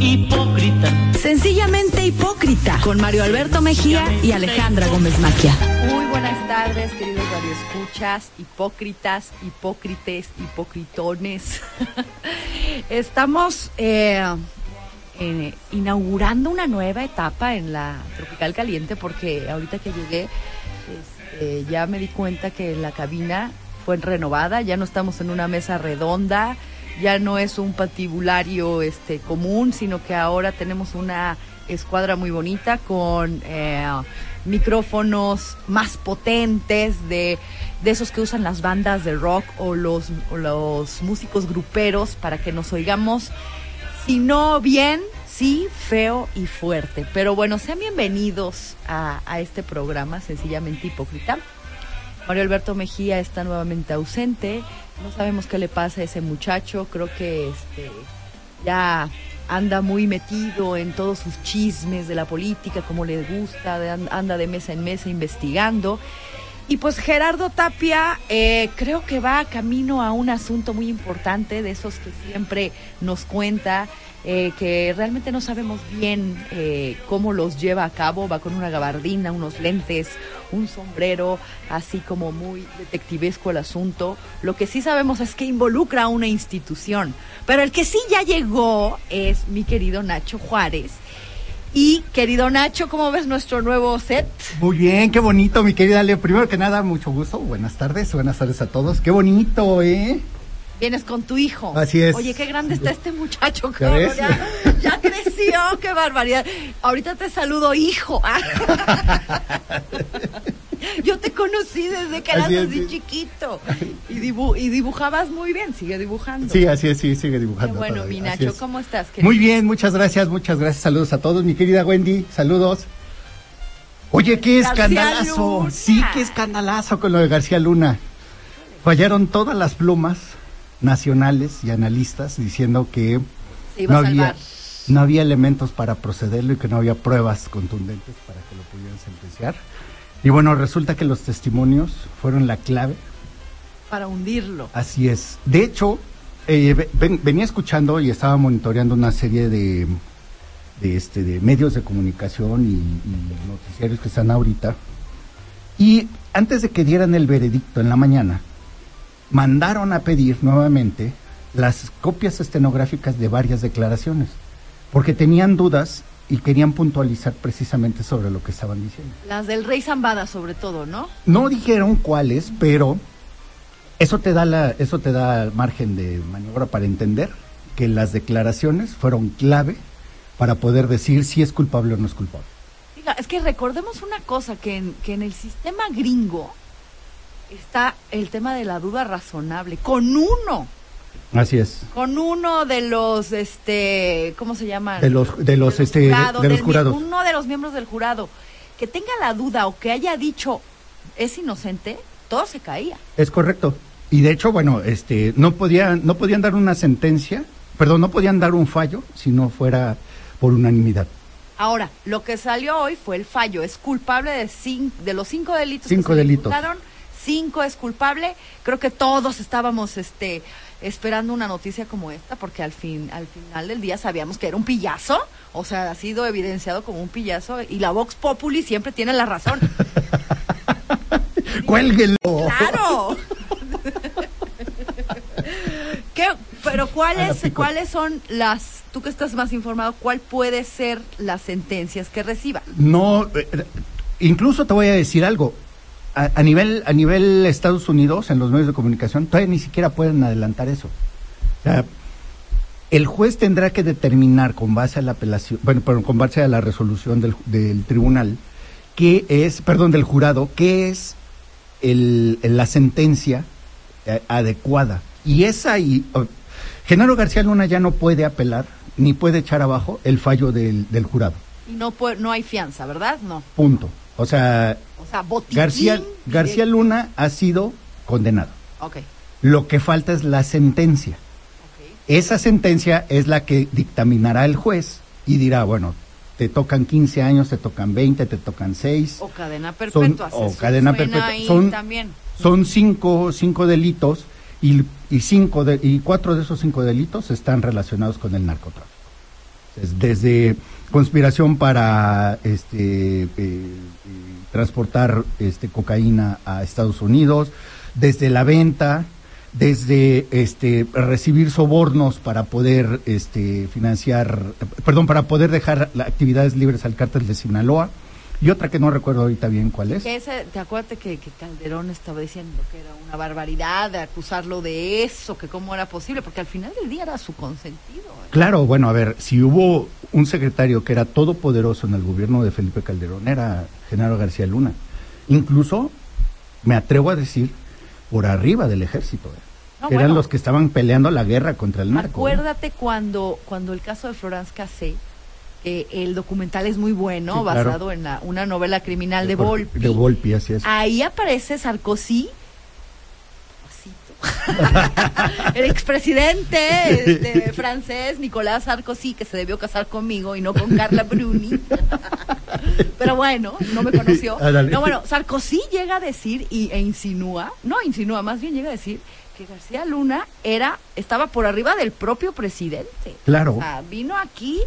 hipócrita. Sencillamente hipócrita, con Mario Alberto Mejía y Alejandra Gómez Maquia. Muy buenas tardes, queridos radioescuchas, hipócritas, hipócrites, hipocritones. Estamos eh, eh, inaugurando una nueva etapa en la Tropical Caliente porque ahorita que llegué este, ya me di cuenta que la cabina fue renovada, ya no estamos en una mesa redonda, ya no es un patibulario este, común, sino que ahora tenemos una escuadra muy bonita con eh, micrófonos más potentes de, de, esos que usan las bandas de rock o los, los músicos gruperos para que nos oigamos, si no bien, sí, feo y fuerte. Pero bueno, sean bienvenidos a, a este programa, sencillamente hipócrita. Mario Alberto Mejía está nuevamente ausente. No sabemos qué le pasa a ese muchacho. Creo que este, ya anda muy metido en todos sus chismes de la política, como le gusta, anda de mesa en mesa investigando. Y pues Gerardo Tapia eh, creo que va camino a un asunto muy importante, de esos que siempre nos cuenta, eh, que realmente no sabemos bien eh, cómo los lleva a cabo. Va con una gabardina, unos lentes, un sombrero, así como muy detectivesco el asunto. Lo que sí sabemos es que involucra a una institución. Pero el que sí ya llegó es mi querido Nacho Juárez. Y querido Nacho, ¿cómo ves nuestro nuevo set? Muy bien, qué bonito, mi querida Leo. Primero que nada, mucho gusto. Buenas tardes, buenas tardes a todos. Qué bonito, ¿eh? Vienes con tu hijo. Así es. Oye, qué grande está este muchacho, cabrón. Ya, ya, creció, qué barbaridad. Ahorita te saludo, hijo. Yo te conocí desde que eras así, así chiquito. Y, dibu y, dibujabas muy bien, sigue dibujando. Sí, así es, sí, sigue dibujando. Qué bueno, mi Nacho, ¿cómo estás? Querido? Muy bien, muchas gracias, muchas gracias. Saludos a todos, mi querida Wendy, saludos. Oye, qué escandalazo. Sí, qué escandalazo con lo de García Luna. Fallaron todas las plumas nacionales y analistas diciendo que no había, no había elementos para procederlo y que no había pruebas contundentes para que lo pudieran sentenciar. Y bueno, resulta que los testimonios fueron la clave. Para hundirlo. Así es. De hecho, eh, ven, venía escuchando y estaba monitoreando una serie de, de, este, de medios de comunicación y, y noticiarios que están ahorita. Y antes de que dieran el veredicto en la mañana, mandaron a pedir nuevamente las copias estenográficas de varias declaraciones, porque tenían dudas y querían puntualizar precisamente sobre lo que estaban diciendo. Las del Rey Zambada, sobre todo, ¿no? No dijeron cuáles, pero eso te da la, eso te da margen de maniobra para entender que las declaraciones fueron clave para poder decir si es culpable o no es culpable. Diga, es que recordemos una cosa, que en, que en el sistema gringo está el tema de la duda razonable, con uno. Así es. Con uno de los, este, ¿cómo se llama? De los, de los, este, jurado, de los del- jurados. Uno de los miembros del jurado que tenga la duda o que haya dicho es inocente, todo se caía. Es correcto. Y de hecho, bueno, este, no podían, no podían dar una sentencia, perdón, no podían dar un fallo si no fuera por unanimidad. Ahora, lo que salió hoy fue el fallo. Es culpable de, cin- de los cinco delitos Cinco que se delitos. imputaron. Cinco es culpable. Creo que todos estábamos este, esperando una noticia como esta, porque al, fin, al final del día sabíamos que era un pillazo. O sea, ha sido evidenciado como un pillazo. Y la Vox Populi siempre tiene la razón. ¡Cuélguenlo! ¡Claro! ¿Qué? Pero ¿cuáles. ¿cuáles son las, tú que estás más informado, cuál puede ser las sentencias que reciba? No, eh, incluso te voy a decir algo. A, a nivel a nivel Estados Unidos, en los medios de comunicación, todavía ni siquiera pueden adelantar eso. O sea, el juez tendrá que determinar con base a la apelación, bueno, perdón, con base a la resolución del, del tribunal, qué es, perdón, del jurado, qué es el, la sentencia eh, adecuada. Y es ahí, Genaro García Luna ya no puede apelar ni puede echar abajo el fallo del, del jurado. Y no, no hay fianza, ¿verdad? No. Punto. O sea, O sea, botiquín. García, García. Luna ha sido condenado. Ok, Lo que falta es la sentencia. ok. Esa sentencia es la que dictaminará el juez y dirá, bueno, te tocan 15 años, te tocan 20, te tocan 6. O cadena Son- perpetua. o se cadena perpetua. Son- también. Son cinco, cinco delitos y, y cinco de- y cuatro de esos cinco delitos están relacionados con el narcotráfico. desde conspiración para este eh, eh, transportar este cocaína a Estados Unidos, desde la venta, desde este recibir sobornos para poder este financiar, perdón, para poder dejar actividades libres al cártel de Sinaloa y otra que no recuerdo ahorita bien cuál es. ¿Te acuerdas que, Calderón estaba diciendo que era una barbaridad de acusarlo de eso, que cómo era posible? Porque al final del día era su consentido. ¿eh? Claro, bueno, a ver, si hubo un secretario que era todopoderoso en el gobierno de Felipe Calderón, era Genaro García Luna. Incluso, me atrevo a decir, por arriba del ejército. ¿eh? eran los que estaban peleando la guerra contra el narco. Acuérdate cuando, cuando el caso de Florence Cassé, el documental es muy bueno, basado en la, una novela criminal de, Volpi. De Volpi, así es. Ahí aparece Sarkozy, el expresidente este, francés Nicolás Sarkozy, que se debió casar conmigo y no con Carla Bruni. Pero bueno, no me conoció. No, bueno, Sarkozy llega a decir y, e insinúa, no insinúa, más bien llega a decir que García Luna era, estaba por arriba del propio presidente. Claro. O sea, vino aquí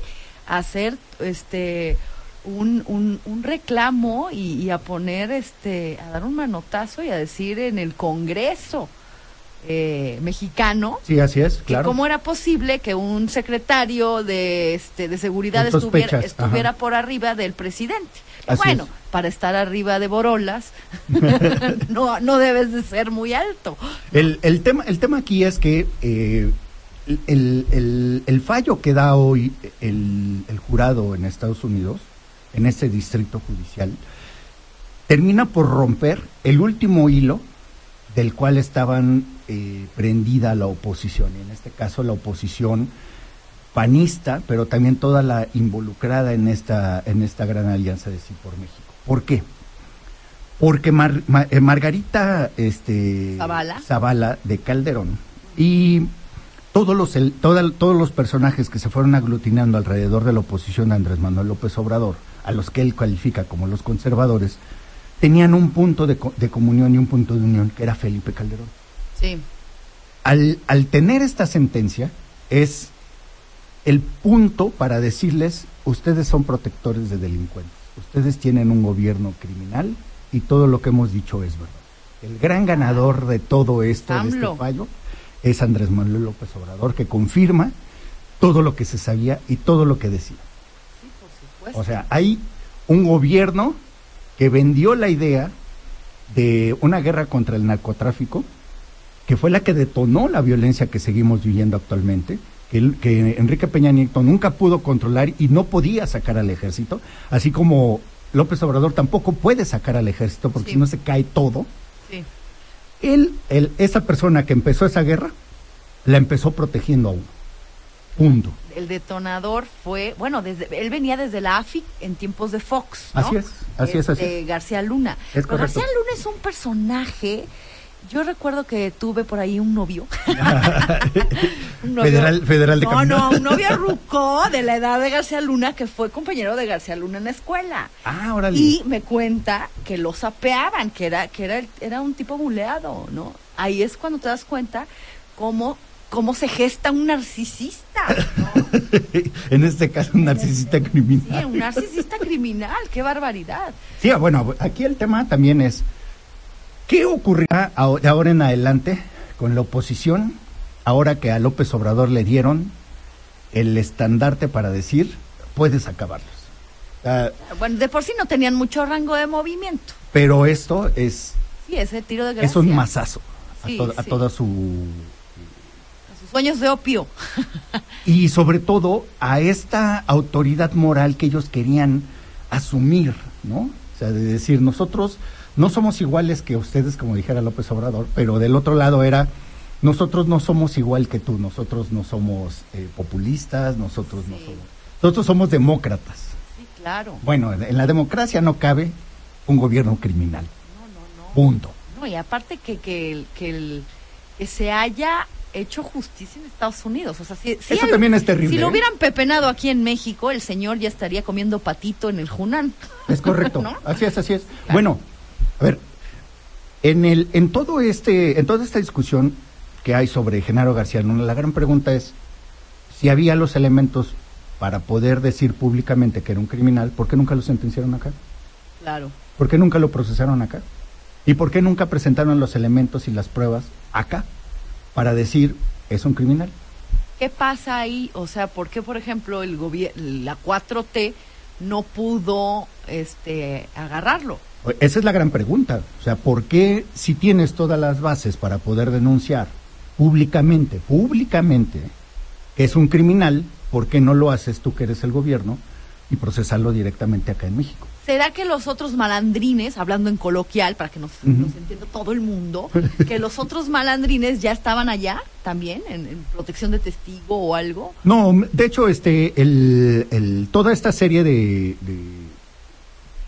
hacer este un, un, reclamo y, a poner este a dar un manotazo y a decir en el Congreso eh, mexicano sí así es claro. cómo era posible que un secretario de este de seguridad estuviera, estuviera por arriba del presidente. Bueno para estar arriba de Borolas no no debes de ser muy alto. El, el tema el tema aquí es que eh, el, el, fallo que da hoy el, jurado en Estados Unidos, en ese distrito judicial, termina por romper el último hilo del cual estaban eh, prendida la oposición, y en este caso la oposición panista, pero también toda la involucrada en esta, en esta gran alianza de Sí por México. ¿Por qué? Porque eh, Margarita este, Zavala de Calderón y todos los, todos los personajes que se fueron aglutinando alrededor de la oposición de Andrés Manuel López Obrador, a los que él califica como los conservadores, tenían un punto de, comunión y un punto de unión, que era Felipe Calderón. Sí. Al, al tener esta sentencia, es el punto para decirles, ustedes son protectores de delincuentes, ustedes tienen un gobierno criminal y todo lo que hemos dicho es verdad. El gran ganador de todo esto, de este fallo, es Andrés Manuel López Obrador, que confirma todo lo que se sabía y todo lo que decía. Sí, por supuesto. O sea, hay un gobierno que vendió la idea de una guerra contra el narcotráfico, que fue la que detonó la violencia que seguimos viviendo actualmente, que, que Enrique Peña Nieto nunca pudo controlar y no podía sacar al ejército, así como López Obrador tampoco puede sacar al ejército porque si no se cae todo. Sí él, esa persona que empezó esa guerra, la empezó protegiendo a uno. Punto. El detonador fue, bueno, desde, él venía desde la AFIC en tiempos de Fox. Así es, así es, así es. García Luna. García Luna es un personaje yo recuerdo que tuve por ahí un novio. federal, federal de No, no, un novio ruco de la edad de García Luna que fue compañero de García Luna en la escuela. Ah, órale. Y me cuenta que lo sapeaban, que era que era era un tipo buleado, ¿no? Ahí es cuando te das cuenta cómo cómo se gesta un narcisista. en este caso, un narcisista criminal. Sí, un narcisista criminal, qué barbaridad. Sí, bueno, aquí el tema también es ¿Qué ocurrirá de ahora en adelante con la oposición, ahora que a López Obrador le dieron el estandarte para decir, puedes acabarlos? bueno, de por sí no tenían mucho rango de movimiento. Pero esto es... Sí, ese tiro de gracia. Es un mazazo a, toda su... A sus sueños de opio. y sobre todo a esta autoridad moral que ellos querían asumir, ¿no? O sea, de decir, nosotros no somos iguales que ustedes, como dijera López Obrador, pero del otro lado era, nosotros no somos igual que tú, nosotros no somos eh, populistas, nosotros no somos, nosotros somos demócratas. Sí, claro. Bueno, en la democracia no cabe un gobierno criminal. No, no, no. Punto. No, y aparte que, que, que, el, que se haya hecho justicia en Estados Unidos. O sea, si, Eso también es terrible. Si lo ¿eh? hubieran pepenado aquí en México, el señor ya estaría comiendo patito en el Junán. Es correcto. Así es, así es. Bueno, a ver, en, el, en, todo este, en toda esta discusión que hay sobre Genaro García Luna, la gran pregunta es si había los elementos para poder decir públicamente que era un criminal, ¿por qué nunca lo sentenciaron acá? Claro. ¿Por qué nunca lo procesaron acá? ¿Y por qué nunca presentaron los elementos y las pruebas acá para decir es un criminal? ¿Qué pasa ahí? O sea, ¿por qué, por ejemplo, el gobierno, la 4T no pudo este, agarrarlo? Esa es la gran pregunta. O sea, ¿por qué si tienes todas las bases para poder denunciar públicamente, públicamente, que es un criminal, ¿por qué no lo haces tú que eres el gobierno y procesarlo directamente acá en México? ¿Será que los otros malandrines, hablando en coloquial, para que nos, nos entienda todo el mundo, que los otros malandrines ya estaban allá también, en, en protección de testigo o algo? No, de hecho, este, el, el- toda esta serie de, de-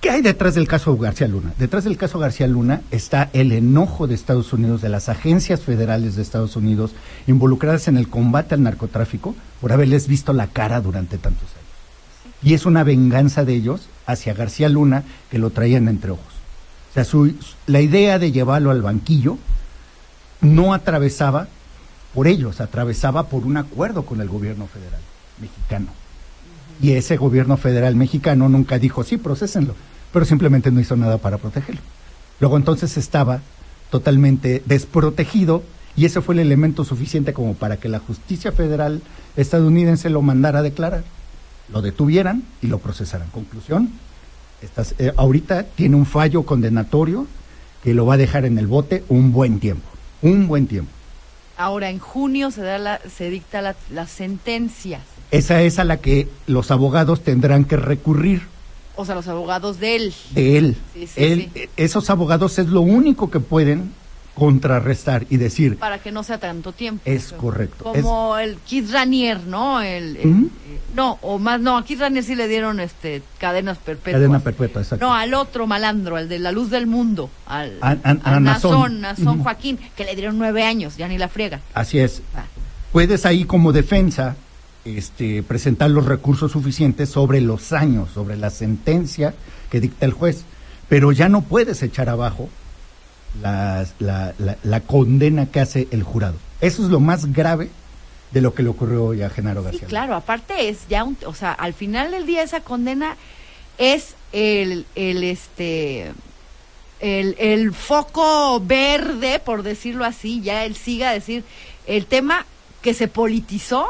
¿Qué hay detrás del caso García Luna? Detrás del caso García Luna está el enojo de Estados Unidos, de las agencias federales de Estados Unidos involucradas en el combate al narcotráfico por haberles visto la cara durante tantos años. Y es una venganza de ellos hacia García Luna que lo traían entre ojos. O sea, la idea de llevarlo al banquillo no atravesaba por ellos, atravesaba por un acuerdo con el gobierno federal mexicano. Y ese gobierno federal mexicano nunca dijo, sí, procesenlo, pero simplemente no hizo nada para protegerlo. Luego entonces estaba totalmente desprotegido y ese fue el elemento suficiente como para que la justicia federal estadounidense lo mandara a declarar, lo detuvieran y lo procesaran. Conclusión, estás, eh, ahorita tiene un fallo condenatorio que lo va a dejar en el bote un buen tiempo, un buen tiempo. Ahora, en junio se, da la, se dicta la, las sentencias. Esa es a la que los abogados tendrán que recurrir O sea, los abogados de él. de él. Sí, sí, Él- sí. Esos abogados es lo único que pueden contrarrestar y decir, Para que no sea tanto tiempo. Es correcto. Como el Kid Ranier, ¿no? El, el- Ujú. eh, no, o más, no, a Kid Ranier sí le dieron este, cadenas perpetuas. cadena perpetua, exacto. No, al otro malandro, al de la luz del mundo, al, A- a- Nazón. Nazón. Joaquín, que le dieron nueve años, ya ni la friega. Así es. Ah, Puedes ahí como defensa este, presentar los recursos suficientes sobre los años, sobre la sentencia que dicta el juez, pero ya no puedes echar abajo la, la- la condena que hace el jurado. Eso es lo más grave de lo que le ocurrió hoy a Genaro Sí, García. claro, aparte es ya un, o sea, al final del día esa condena es el, el este, el, el foco verde, por decirlo así, ya él siga a decir, el tema que se politizó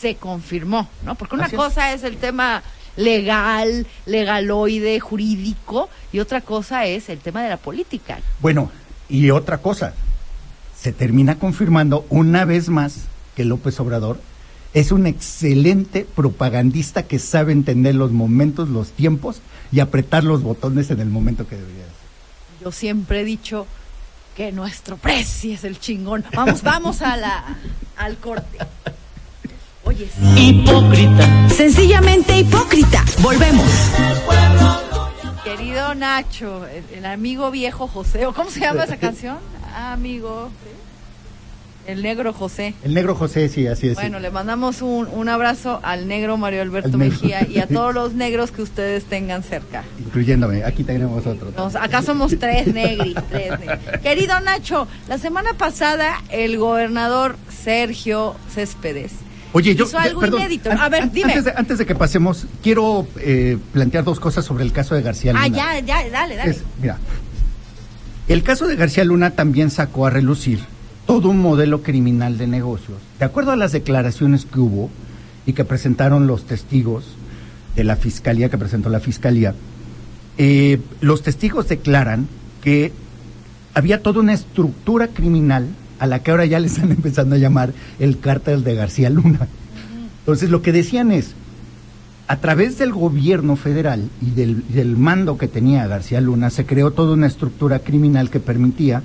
se confirmó, ¿no? Porque una Así cosa es el tema legal, legaloide, jurídico, y otra cosa es el tema de la política. Bueno, y otra cosa, se termina confirmando una vez más que López Obrador es un excelente propagandista que sabe entender los momentos, los tiempos y apretar los botones en el momento que debería hacer. Yo siempre he dicho que nuestro precio es el chingón. Vamos, vamos a la, al corte. Oye, sí. Hipócrita. Sencillamente hipócrita. Volvemos. Querido Nacho, el, el amigo viejo José, ¿o cómo se llama esa canción? Amigo. El negro José. El negro José, sí, así es. Bueno, le mandamos un, un abrazo al negro Mario Alberto negro. Mejía y a todos los negros que ustedes tengan cerca. Incluyéndome, aquí tenemos otro. Nos- acá somos tres negris. Querido Nacho, la semana pasada el gobernador Sergio Céspedes Oye, yo. hizo algo perdón, inédito. A ver, dime. Antes de, antes de que pasemos, quiero eh, plantear dos cosas sobre el caso de García Luna. Ah, ya, ya, dale, dale. Es- mira, el caso de García Luna también sacó a relucir todo un modelo criminal de negocios. De acuerdo a las declaraciones que hubo y que presentaron los testigos de la fiscalía, que presentó la fiscalía, eh, los testigos declaran que había toda una estructura criminal a la que ahora ya le están empezando a llamar el cártel de García Luna. Entonces lo que decían es, a través del gobierno federal y del, mando que tenía García Luna, se creó toda una estructura criminal que permitía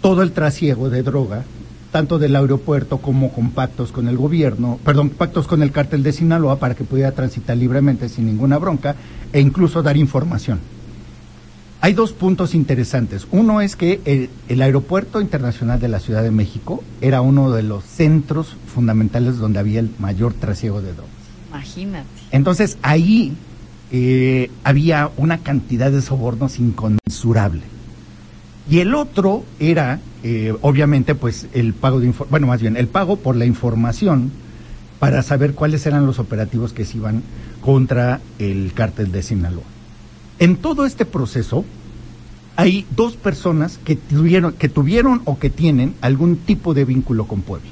todo el trasiego de droga, tanto del aeropuerto como con pactos con el gobierno, perdón, pactos con el cártel de Sinaloa para que pudiera transitar libremente sin ninguna bronca e incluso dar información. Hay dos puntos interesantes. Uno es que el, el aeropuerto internacional de la Ciudad de México era uno de los centros fundamentales donde había el mayor trasiego de drogas. Imagínate. Entonces ahí eh, había una cantidad de sobornos inconmensurable. Y el otro era, eh, obviamente, pues el pago de bueno, más bien, el pago por la información para saber cuáles eran los operativos que se iban contra el cártel de Sinaloa. En todo este proceso hay dos personas que tuvieron, que tuvieron o que tienen algún tipo de vínculo con Puebla.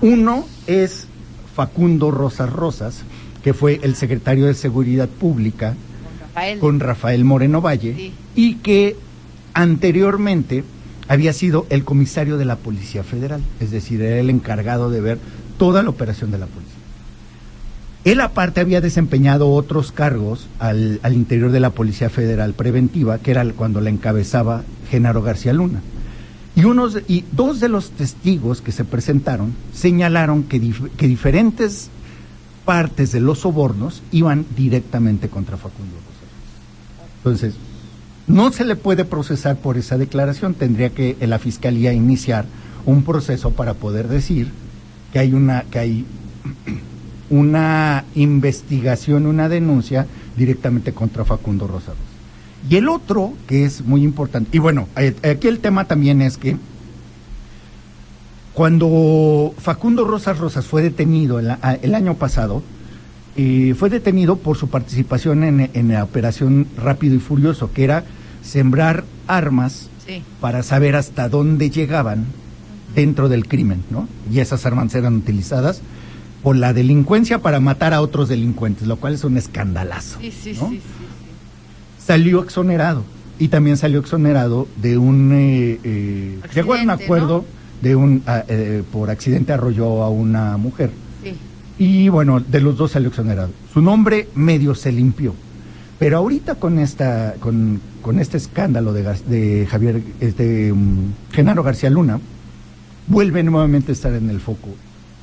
Uno es Facundo Rosas Rosas, que fue el secretario de Seguridad Pública Con Rafael. con Rafael Moreno Valle Sí. y que anteriormente había sido el comisario de la Policía Federal, es decir, era el encargado de ver toda la operación de la policía. Él aparte había desempeñado otros cargos al, interior de la Policía Federal Preventiva, que era cuando la encabezaba Genaro García Luna. Y, unos, y dos de los testigos que se presentaron señalaron que, dif- que diferentes partes de los sobornos iban directamente contra Facundo Rosales. Entonces, no se le puede procesar por esa declaración, tendría que la fiscalía iniciar un proceso para poder decir que hay una que hay una investigación, una denuncia directamente contra Facundo Rosales. Y el otro, que es muy importante, y bueno, eh, aquí el tema también es que cuando Facundo Rosas Rosas fue detenido el, año pasado, eh, fue detenido por su participación en, en la operación Rápido y Furioso, que era sembrar armas Sí. para saber hasta dónde llegaban dentro del crimen, ¿no? Y esas armas eran utilizadas por la delincuencia para matar a otros delincuentes, lo cual es un escandalazo. Sí, sí, ¿no? sí, Salió exonerado y también salió exonerado de un eh, eh, llegó a un acuerdo de un ah, eh, por accidente arrolló a una mujer sí. Y bueno, de los dos salió exonerado. Su nombre medio se limpió. Pero ahorita con esta, con, con este escándalo de, Javier, este, um, Genaro García Luna, vuelve nuevamente a estar en el foco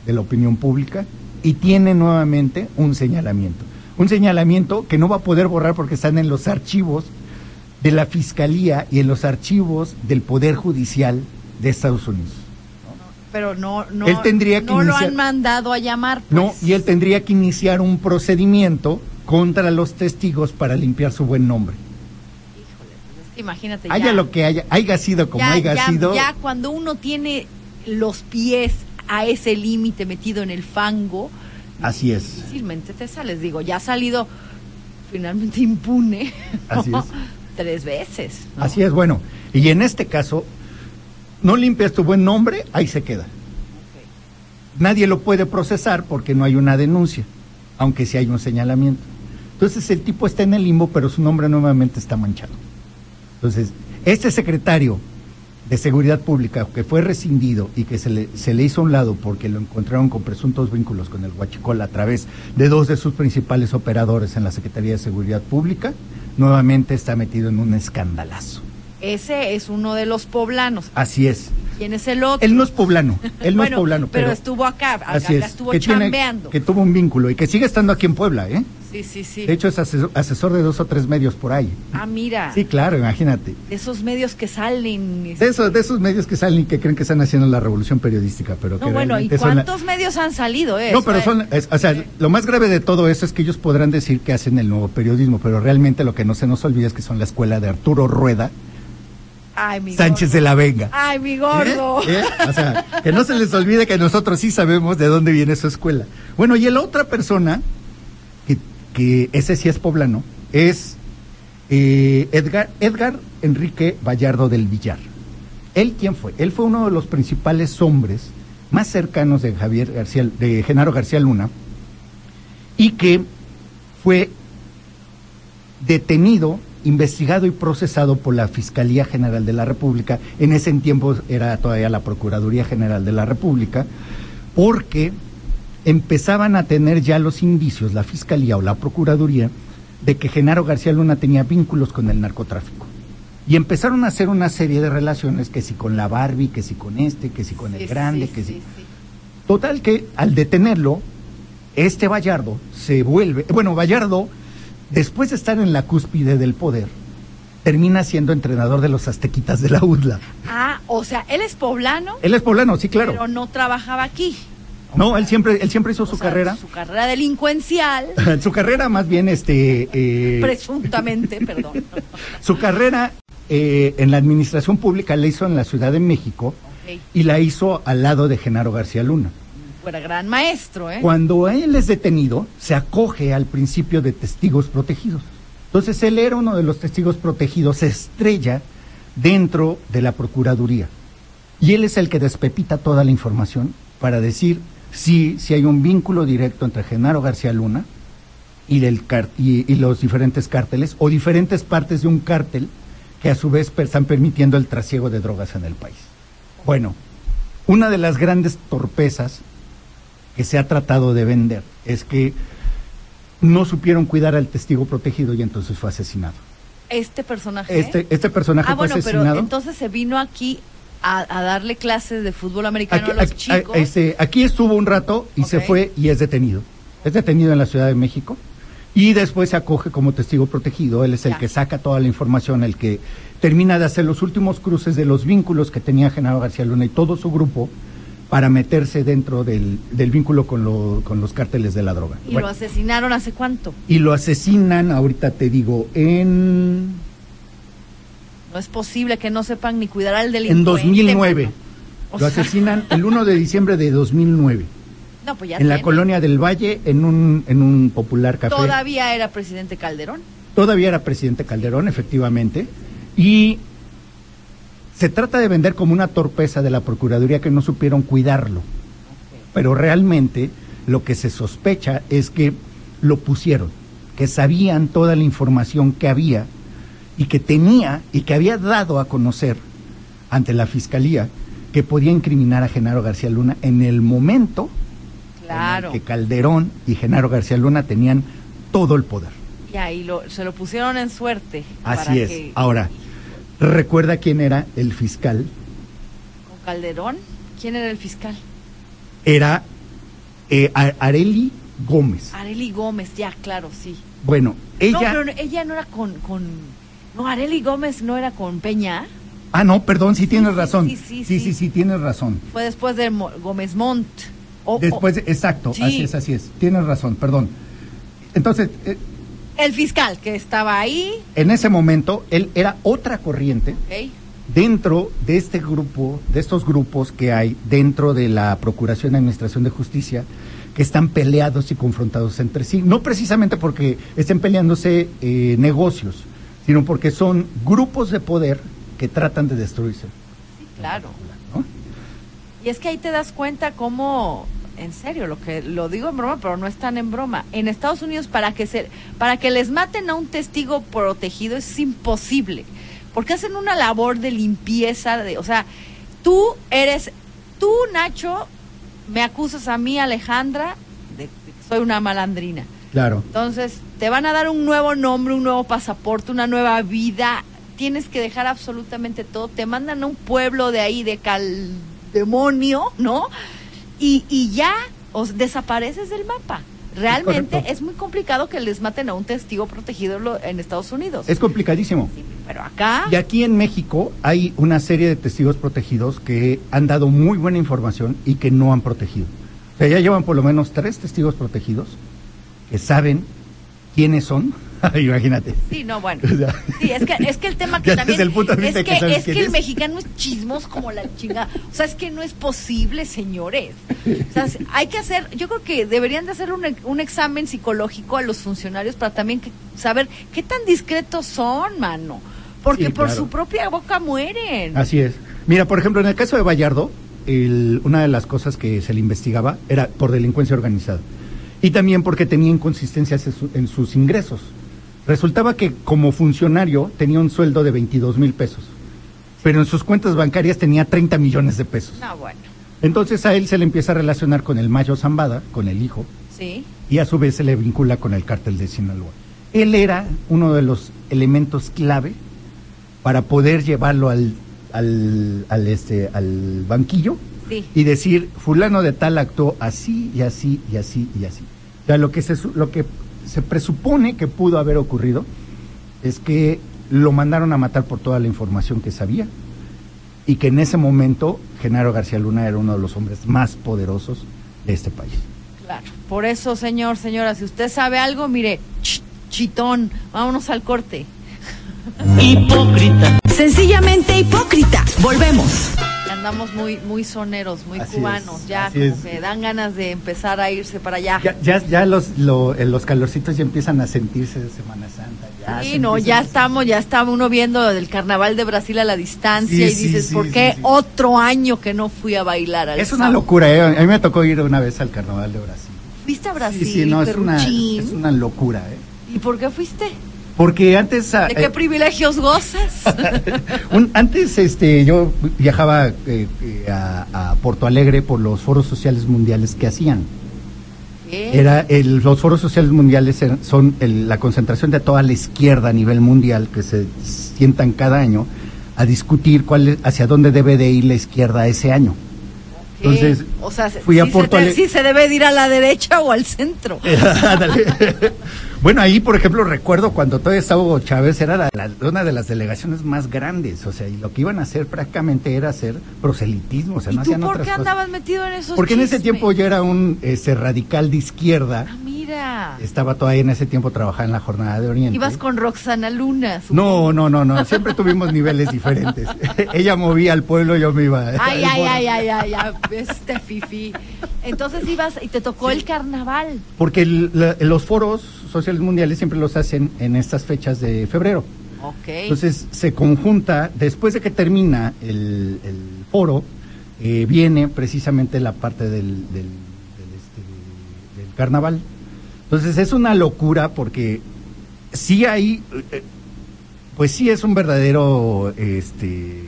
de la opinión pública y tiene nuevamente un señalamiento. Un señalamiento que no va a poder borrar porque están en los archivos de la Fiscalía y en los archivos del Poder Judicial de Estados Unidos. Pero no, no, Él tendría que no lo han mandado a llamar. No, pues. y él tendría que iniciar un procedimiento contra los testigos para limpiar su buen nombre. Es que Imagínate. Haya ya, lo que haya, haya sido como ya, haya ya- sido. ya cuando uno tiene los pies a ese límite metido en el fango, Así es. difícilmente te sales. Digo, ya ha salido finalmente impune. ¿no? Así es. Tres veces. ¿no? Así es, bueno. Y en este caso, no limpias tu buen nombre, ahí se queda. Nadie lo puede procesar porque no hay una denuncia, aunque sí hay un señalamiento. Entonces el tipo está en el limbo, pero su nombre nuevamente está manchado. Entonces, este secretario de Seguridad Pública que fue rescindido y que se le, se le hizo a un lado porque lo encontraron con presuntos vínculos con el Huachicol a través de dos de sus principales operadores en la Secretaría de Seguridad Pública, nuevamente está metido en un escandalazo. Ese es uno de los poblanos. Así es. ¿Quién es el otro? Él no es poblano, él no Bueno, es poblano, pero, pero, estuvo acá, acá así es, estuvo que, tiene- chambeando. que tuvo un vínculo y que sigue estando aquí en Puebla, ¿eh? Sí, sí, sí. De hecho es asesor, asesor de dos o tres medios por ahí. ah, mira, Sí, claro, imagínate. de esos medios que salen. De esos, de esos medios que salen y que creen que están haciendo la revolución periodística, pero que No, bueno, ¿y la- cuántos medios han salido? Eh? No, Eso, pero son, es- o sea, lo más grave de todo eso es que ellos podrán decir que hacen el nuevo periodismo, pero realmente lo que no se nos olvida es que son la escuela de Arturo Rueda, Ay, mi Sánchez gordo. de la Vega. Ay, mi gordo. ¿Eh? ¿Eh? O sea, que no se les olvide que nosotros sí sabemos de dónde viene su escuela. Bueno, y la otra persona, que, ese sí es poblano, es eh, Edgar, Edgar Enrique Vallardo del Villar. ¿Él quién fue? Él fue uno de los principales hombres más cercanos de Javier García, de Genaro García Luna, y que fue detenido, investigado y procesado por la Fiscalía General de la República, en ese tiempo era todavía la Procuraduría General de la República, porque empezaban a tener ya los indicios, la Fiscalía o la Procuraduría, de que Genaro García Luna tenía vínculos con el narcotráfico. Y empezaron a hacer una serie de relaciones, que si con la Barbie, que si con este, que si con el Sí, grande, sí, que si... sí. Total que al detenerlo, este Vallardo se vuelve, bueno, Vallardo, después de estar en la cúspide del poder, termina siendo entrenador de los aztequitas de la UDLA. Ah, o sea, él es poblano, Él es poblano, sí, claro. pero no trabajaba aquí. No, él siempre, él siempre hizo O su sea, carrera. Su carrera delincuencial, Su carrera más bien, este, eh, presuntamente, perdón. su carrera eh, en la administración pública la hizo en la Ciudad de México y la hizo al lado de Genaro García Luna. fuera gran maestro, ¿eh? Cuando él es detenido, se acoge al principio de testigos protegidos. Entonces él era uno de los testigos protegidos, se estrella dentro de la Procuraduría. Y él es el que despepita toda la información para decir si, si hay un vínculo directo entre Genaro García Luna y, el y, y, los diferentes cárteles o diferentes partes de un cártel que a su vez están permitiendo el trasiego de drogas en el país. Bueno, una de las grandes torpezas que se ha tratado de vender es que no supieron cuidar al testigo protegido y entonces fue asesinado. Este personaje. Este, este personaje ah, fue bueno, asesinado. Pero entonces se vino aquí a, a, darle clases de fútbol americano aquí, a los aquí, chicos. Este, aquí estuvo un rato y se fue y es detenido. Es detenido en la Ciudad de México y después se acoge como testigo protegido. Él es el Ya. que saca toda la información, el que termina de hacer los últimos cruces de los vínculos que tenía Genaro García Luna y todo su grupo para meterse dentro del, del vínculo con, lo- con los cárteles de la droga. y Bueno, lo asesinaron hace cuánto. y lo asesinan, ahorita te digo, en, No es posible que no sepan ni cuidar al delincuente. en 2009. mano. O Lo sea, asesinan el 1 de diciembre de 2009, No, pues ya en la colonia del Valle, en un, en un popular café. Todavía era presidente Calderón. Todavía era presidente Calderón, efectivamente, y se trata de vender como una torpeza de la Procuraduría que no supieron cuidarlo. Pero realmente lo que se sospecha es que lo pusieron, que sabían toda la información que había y que tenía y que había dado a conocer ante la Fiscalía que podía incriminar a Genaro García Luna en el momento Claro. en el que Calderón y Genaro García Luna tenían todo el poder. Y ahí lo, se lo pusieron en suerte. Así para es. que- Ahora, ¿recuerda quién era el fiscal? ¿Con Calderón? ¿Quién era el fiscal? Era eh, Areli Gómez. Areli Gómez, ya, claro, sí. Bueno, ella... No, pero ella no era con, con... No, Areli Gómez no era con Peña. Ah, no, perdón, sí tienes sí, razón. sí, sí, sí, sí. sí, sí, tienes razón. Fue después de Mo- Gómez Montt. Después, de- exacto, Sí. así es, así es. Tienes razón, perdón. Entonces, eh, el fiscal que estaba ahí. en ese momento, él era otra corriente dentro de este grupo, de estos grupos que hay dentro de la Procuración y Administración de Justicia, que están peleados y confrontados entre sí. No precisamente porque estén peleándose eh, negocios, sino porque son grupos de poder que tratan de destruirse. Sí, claro. ¿no? Y es que ahí te das cuenta cómo, en serio, lo que lo digo en broma, pero no es tan en broma. En Estados Unidos para que se para que les maten a un testigo protegido es imposible, porque hacen una labor de limpieza de, o sea, tú eres tú Nacho me acusas a mí Alejandra de, de que soy una malandrina. Claro. Entonces, te van a dar un nuevo nombre, un nuevo pasaporte, una nueva vida. Tienes que dejar absolutamente todo. Te mandan a un pueblo de ahí, de Caldemonio, ¿no? Y, y ya os desapareces del mapa. Realmente correcto. es muy complicado que les maten a un testigo protegido en Estados Unidos. Es complicadísimo. Sí, pero acá, Y aquí en México hay una serie de testigos protegidos que han dado muy buena información y que no han protegido. O sea, ya llevan por lo menos tres testigos protegidos que saben quiénes son. Imagínate. sí, no, bueno. Sí, es que, es que el tema que también el es que, es que el es. mexicano es chismos como la chinga. O sea, es que no es posible, señores. O sea, hay que hacer, yo creo que deberían de hacer un, un examen psicológico a los funcionarios para también que- saber qué tan discretos son, mano. Porque Sí, por claro. su propia boca mueren. Así es. Mira, por ejemplo, en el caso de Vallardo, el- una de las cosas que se le investigaba era por delincuencia organizada. Y también porque tenía inconsistencias en, su- en sus ingresos. Resultaba que como funcionario tenía un sueldo de 22 mil pesos, pero en sus cuentas bancarias tenía 30 millones de pesos. No, bueno. Entonces a él se le empieza a relacionar con el Mayo Zambada, con el hijo, Sí. y a su vez se le vincula con el cártel de Sinaloa. Él era uno de los elementos clave para poder llevarlo al, al, al, este, al banquillo Sí. y decir, fulano de tal actuó así y así y así y así. O sea, lo que se, lo que se presupone que pudo haber ocurrido es que lo mandaron a matar por toda la información que sabía y que en ese momento Genaro García Luna era uno de los hombres más poderosos de este país. Claro. Por eso, señor, señora, si usted sabe algo, mire, ch- chitón, vámonos al corte. Sencillamente hipócrita. Volvemos. Andamos muy muy soneros, muy Así cubanos, es, ya como que dan ganas de empezar a irse para allá. Ya, ya, ya los, lo- eh, los calorcitos ya empiezan a sentirse de Semana Santa. Ya Sí, se no, ya estamos, ya está uno viendo el carnaval de Brasil a la distancia Sí, y dices, sí, ¿por qué otro año que no fui a bailar al Es una locura, ¿eh? A mí me tocó ir una vez al Carnaval de Brasil. ¿Fuiste a Brasil, sí, sí, no, es una, es una locura, ¿eh? ¿Y por qué fuiste? Porque antes... ah, ¿De qué eh, privilegios gozas? un- antes este, yo viajaba eh, eh, a, a Porto Alegre por los foros sociales mundiales que hacían. ¿Qué? Era el- los foros sociales mundiales eran- son el- la concentración de toda la izquierda a nivel mundial que se sientan cada año a discutir cuál hacia dónde debe de ir la izquierda ese año. Entonces, o sea, fui a Porto se te- sí se debe de ir a la derecha o al centro. Bueno, ahí, por ejemplo, recuerdo cuando todavía estaba Hugo Chávez, era la- la- una de las delegaciones más grandes, o sea, y lo que iban a hacer prácticamente era hacer proselitismo, o sea, ¿Y no tú hacían por otras qué cosas. andabas metido en esos Porque en ese tiempo yo era un este, radical de izquierda, Ah, mira. estaba todavía en ese tiempo trabajando en la Jornada de Oriente. Ibas con Roxana Luna. supongo. No, no, no, no, siempre tuvimos niveles diferentes. Ella movía al pueblo, yo me iba. Ay, ay, ay, ay, ay, ay, este fifi. Entonces ibas y te tocó el carnaval. Porque el- la- los foros sociales mundiales siempre los hacen en estas fechas de febrero. Entonces se conjunta, después de que termina el, el foro, eh, viene precisamente la parte del, del, del, este, del carnaval. Entonces es una locura porque sí hay, eh, pues sí es un verdadero, este,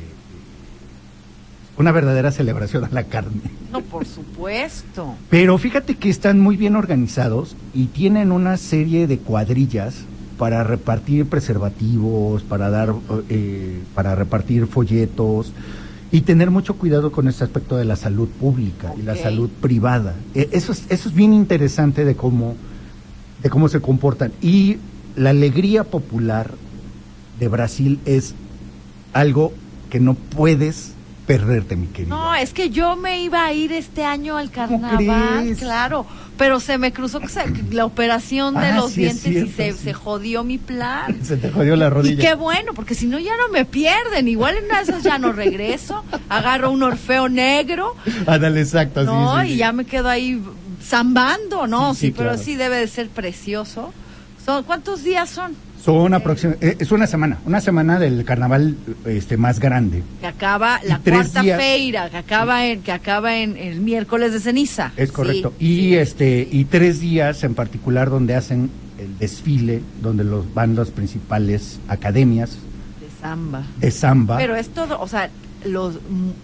una verdadera celebración a la carne. no, por supuesto. Pero fíjate que están muy bien organizados y tienen una serie de cuadrillas para repartir preservativos, para dar, eh, para repartir folletos y tener mucho cuidado con este aspecto de la salud pública y la salud privada. Eh, Eso es, eso es bien interesante de cómo, de cómo se comportan. Y la alegría popular de Brasil es algo que no puedes perderte, mi querido. No, es que yo me iba a ir este año al ¿Cómo carnaval, claro, pero se me cruzó que se- que la operación de Ah, los sí dientes y se, sí. se jodió mi plan. Se te jodió la rodilla. Y qué bueno, porque si no ya no me pierden. Igual en una de esas ya no regreso, agarro un orfeo negro, Ándale, exacto. ¿no? sí, y ya me quedo ahí zambando, ¿no? Sí, pero claro. sí debe de ser precioso. Son, ¿Cuántos días son? Son aproximadamente, es una semana, una semana del carnaval este más grande. Que acaba la cuarta días. feira, que acaba en, que acaba en el miércoles de ceniza. Es Sí, correcto. y sí. este y tres días en particular donde hacen el desfile, donde los van las principales academias de samba. de samba. Pero es todo, o sea, los,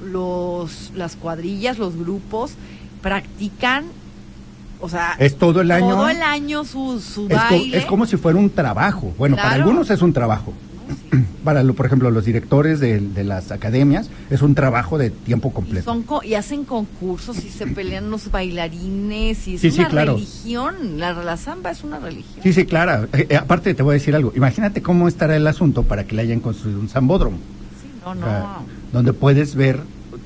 los, las cuadrillas, los grupos practican, o sea, es todo el año. todo el año su, su es, co- baile. es como si fuera un trabajo. Bueno, para algunos es un trabajo. ¿no? Sí. Para, lo- por ejemplo, los directores de, de las academias es un trabajo de tiempo Y, completo. son co- y hacen concursos y se pelean los bailarines y es Sí, sí, una claro. religión. La, la samba es una religión. Sí, sí, claro. Eh, eh, aparte te voy a decir algo. Imagínate cómo estará el asunto para que le hayan construido un zambódromo. Sí, no, O no. sea, donde puedes ver,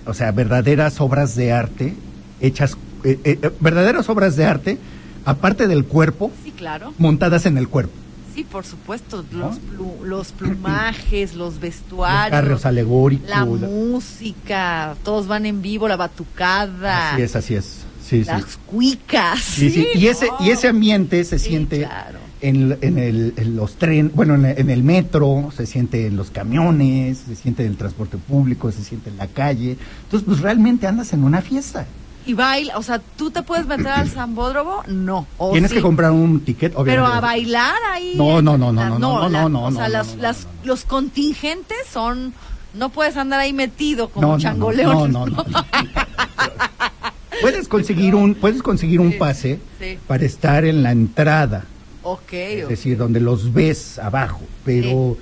o sea, verdaderas obras de arte hechas, eh, eh, verdaderas obras de arte, aparte del cuerpo, Sí, claro. montadas en el cuerpo. Sí, por supuesto. ¿No? Los, plu- los plumajes, los Los vestuarios. carros alegóricos. La música, todos van en vivo, la batucada, Así es, así es. Sí, sí. las cuicas. Sí, sí. Y, ese, y ese ambiente se siente claro. en, en el, en los trenes, bueno, en el, en el metro, se siente en los camiones, se siente en el transporte público, se siente en la calle. Entonces, pues realmente andas en una fiesta. Y baila, o sea, ¿tú te puedes meter al zambódromo? No. ¿O Tienes sí? que comprar un ticket, Pero obviamente. a bailar ahí. No, no, no, no, la- no, no, la- no, no, O sea, no, las- los contingentes son. No puedes andar ahí metido como No, no, no, changoleón. no, no, no. puedes conseguir un, puedes conseguir un pase sí. para estar en la entrada, Ok, es decir, donde los ves abajo, pero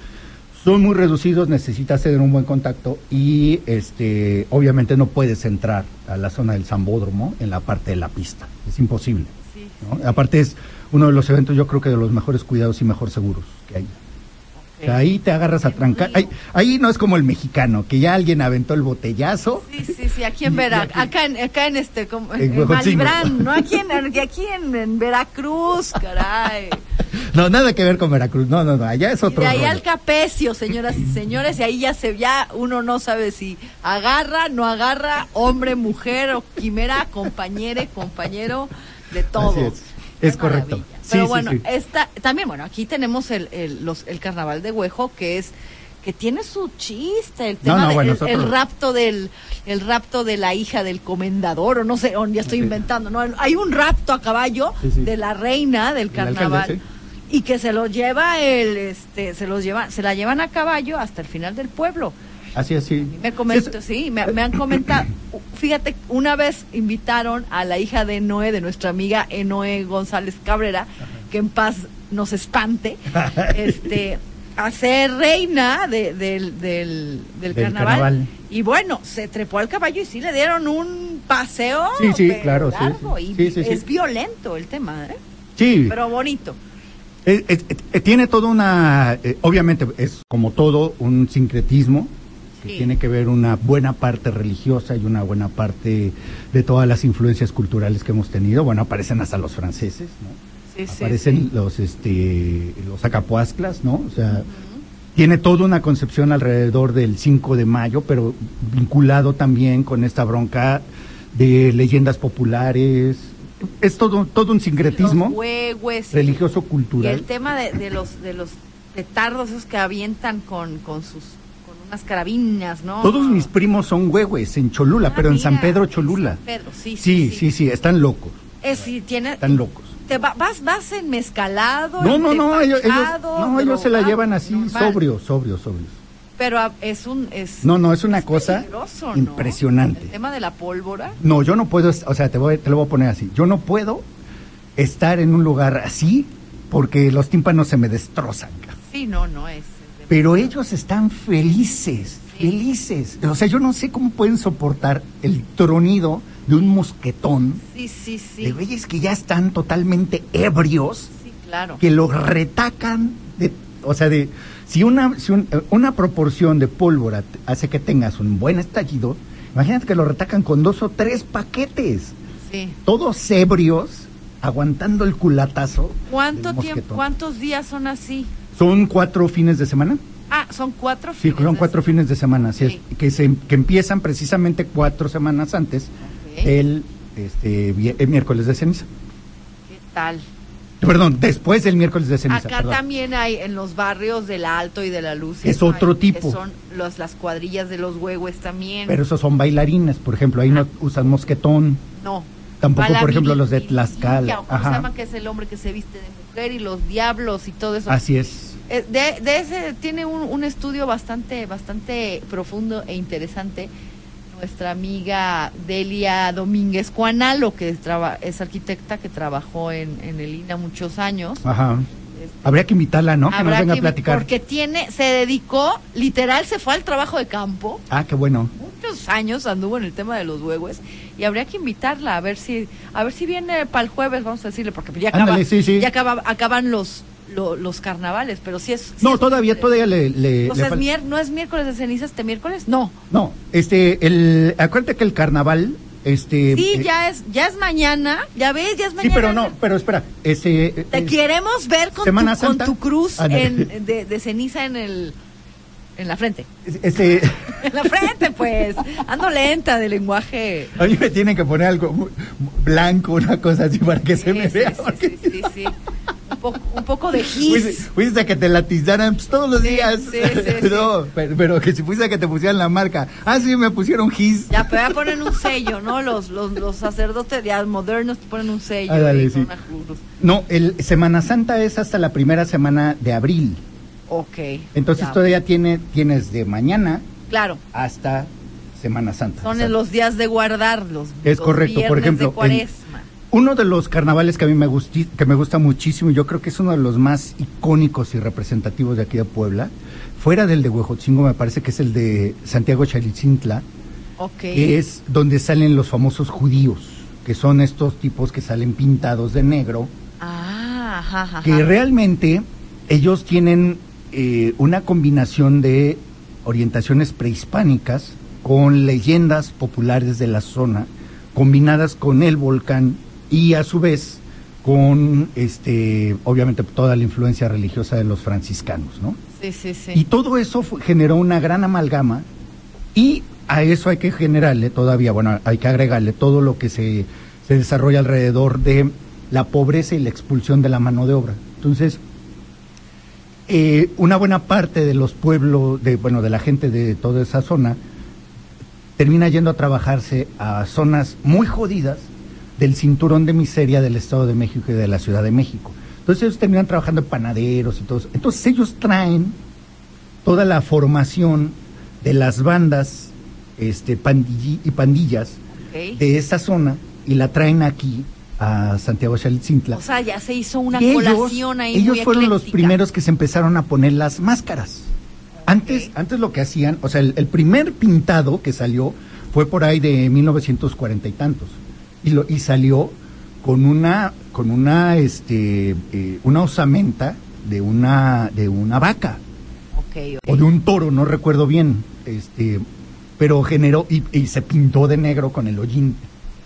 son muy reducidos, necesitas tener un buen contacto y este obviamente no puedes entrar a la zona del Zambódromo en la parte de la pista, es imposible. Sí, ¿no? Aparte es uno de los eventos yo creo que de los mejores cuidados y mejor seguros que hay. O sea, ahí te agarras a trancar. Ahí, ahí no es como el mexicano, que ya alguien aventó el botellazo. Sí, sí, sí, aquí en Y- y Veracruz, acá en, acá en este, como, En en, no aquí en, aquí en, en Veracruz, caray. no, nada que ver con Veracruz. No, no, no, allá es Y otro de ahí rollo. al capecio, señoras y señores, y ahí ya se ya uno no sabe si agarra, no agarra, hombre, mujer o quimera, compañere, compañero, de todo. Así es. Es correcto. maravilla. Pero sí, bueno, sí. esta también bueno, aquí tenemos el el, los, el carnaval de Huejo que es que tiene su chiste, el tema no, de- bueno, el, rapto del el rapto de la hija del comendador o no sé, o ya estoy inventando, no, hay un rapto a caballo Sí, sí. de la reina del alcalde, carnaval sí. y que se los lleva el este se los lleva se la llevan a caballo hasta el final del pueblo Así es, sí. me comentó Es- sí me, me han comentado fíjate una vez invitaron a la hija de Noé de nuestra amiga Enoe González Cabrera que en paz nos espante este a ser reina de- del, del, del Del carnaval. carnaval. y bueno se trepó al caballo y sí le dieron un paseo Sí, sí, claro, largo, sí. y Sí, sí. es violento el tema ¿eh? Sí, pero bonito Es- es- es- tiene toda una, eh, obviamente es como todo un sincretismo que Sí. tiene que ver una buena parte religiosa y una buena parte de todas las influencias culturales que hemos tenido. Bueno, aparecen hasta los franceses, ¿no? Sí, aparecen sí. los este los acapuasclas, ¿no? O sea, tiene toda una concepción alrededor del 5 de mayo, pero vinculado también con esta bronca de leyendas populares. Es todo todo un sincretismo huehues religioso Y cultural. el tema de, de los de los petardos esos que avientan con, con sus unas carabinas, ¿no? Todos mis primos son huehues en Cholula, Ah, pero en San Pedro Cholula. San Pedro, sí, Sí, sí, sí, están locos, Es, sí, tiene, están locos. te va- vas, vas enmezcalado. No, no, no, ellos, no, ellos se la llevan así, normal. sobrios, sobrios, sobrios. Pero ah, es un es No, no, es una cosa impresionante. El tema de la pólvora. No, yo no puedo, o sea, te, voy, te lo voy a poner así. Yo no puedo estar en un lugar así porque los tímpanos se me destrozan. Sí, no, no es. Pero ellos están felices, felices. O sea, yo no sé cómo pueden soportar el tronido de un mosquetón Sí, sí, sí. de güeyes que ya están totalmente ebrios. Sí, claro. que lo retacan de, o sea, de si una si un- una proporción de pólvora hace que tengas un buen estallido, imagínate que lo retacan con dos o tres paquetes, Sí. todos ebrios, aguantando el culatazo. ¿Cuánto del tiempo, mosquetón. cuántos días son así? Son cuatro fines de semana. Ah, son cuatro Sí, fines son de cuatro semana. fines de semana, así Sí. es, que se que empiezan precisamente cuatro semanas antes Ok. el este el miércoles de ceniza. ¿Qué tal? Perdón, después del miércoles de ceniza. Acá perdón. también hay en los barrios del Alto y de la Luz. Es otro hay, tipo. Son los, las cuadrillas de los huehues también. Pero esos son bailarines, por ejemplo, ahí no usan mosquetón. no. Tampoco, por ejemplo, los de Tlaxcala. ¿Cómo se Ajá. llama que es el hombre que se viste de mujer y los diablos y todo eso? Así es. Eh, De, de ese tiene un, un estudio bastante, bastante profundo e interesante nuestra amiga Delia Domínguez Cuanalo, que es, traba- es arquitecta que trabajó en, en el INA muchos años. Ajá. Habría que invitarla, ¿no? Que nos venga a platicar. Porque tiene, se dedicó, literal, se fue al trabajo de campo. Ah, qué bueno. Muchos años anduvo en el tema de los huevos y habría que invitarla a ver si, a ver si viene para el jueves, vamos a decirle, porque ya, acaba- Ándale, sí, sí. ya acaba- acaban los, lo- los carnavales, pero si es. sí No, es- todavía, todavía le... le- O le sea, es fal- mier- ¿no es miércoles de ceniza este miércoles? No. No, este, el... Acuérdate que el carnaval, este... Sí, eh, ya es, ya es mañana, ya ves, ya es Sí, mañana. pero no, pero espera, ese... Te queremos ver con, tu, con tu cruz en- de, de ceniza en el en la frente. Ese... En la frente, pues. Ando lenta de lenguaje. A mí me tienen que poner algo blanco, una cosa así para que se me sí, vea. sí, porque- sí, sí. Un, poco, un poco de gis. fuiste a que te latizaran pues, todos los días. sí, sí, no, Pero, pero que si fuiste a que te pusieran la marca. Ah, sí, me pusieron gis. Ya, pero ya ponen un sello, ¿no? Los, los, los sacerdotes ya modernos te ponen un sello. Ah, dale, y. No, el Semana Santa es hasta la primera semana de abril. Ok. Entonces ya. todavía tiene, tienes de mañana Claro. hasta Semana Santa. Son los días de guardar los Es los correcto, por ejemplo, de en- cuaresma. Uno de los carnavales que a mí me, gusti- que me gusta muchísimo, y yo creo que es uno de los más icónicos y representativos de aquí de Puebla, fuera del de Huejotzingo, me parece que es el de Santiago Chalitzintla, Ok. que es donde salen los famosos judíos, que son estos tipos que salen pintados de negro, Ah, ajá, ajá. que realmente ellos tienen eh, una combinación de orientaciones prehispánicas con leyendas populares de la zona, combinadas con el volcán y a su vez con, este, obviamente, toda la influencia religiosa de los franciscanos, ¿no? Sí, sí, sí. Y todo eso generó una gran amalgama y a eso hay que generarle todavía, bueno, hay que agregarle todo lo que se, se desarrolla alrededor de la pobreza y la expulsión de la mano de obra. Entonces, eh, una buena parte de los pueblos, de, bueno, de la gente de toda esa zona, termina yendo a trabajarse a zonas muy jodidas del cinturón de miseria del Estado de México y de la Ciudad de México. Entonces ellos terminan trabajando en panaderos y todo eso. Entonces ellos traen toda la formación de las bandas este, pandilli- y pandillas de esa zona y la traen aquí a Santiago Xalitzintla. O sea, ya se hizo una Y ellos, colación ahí ellos muy fueron los primeros que se empezaron a poner las máscaras. Antes, antes lo que hacían, o sea, el, el primer pintado que salió fue por ahí de 1940 y tantos. Y, lo, y salió con una, con una, este, eh, una osamenta de una, de una vaca Ok, ok. o de un toro, no recuerdo bien, este, pero generó y, y se pintó de negro con el hollín.